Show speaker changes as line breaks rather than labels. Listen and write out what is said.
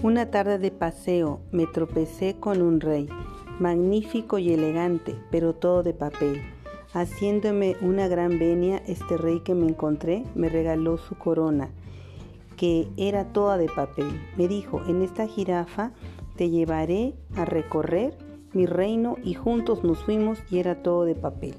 Una tarde de paseo me tropecé con un rey, magnífico y elegante, pero todo de papel. Haciéndome una gran venia, este rey que me encontré me regaló su corona, que era toda de papel. Me dijo, en esta jirafa te llevaré a recorrer mi reino y juntos nos fuimos y era todo de papel.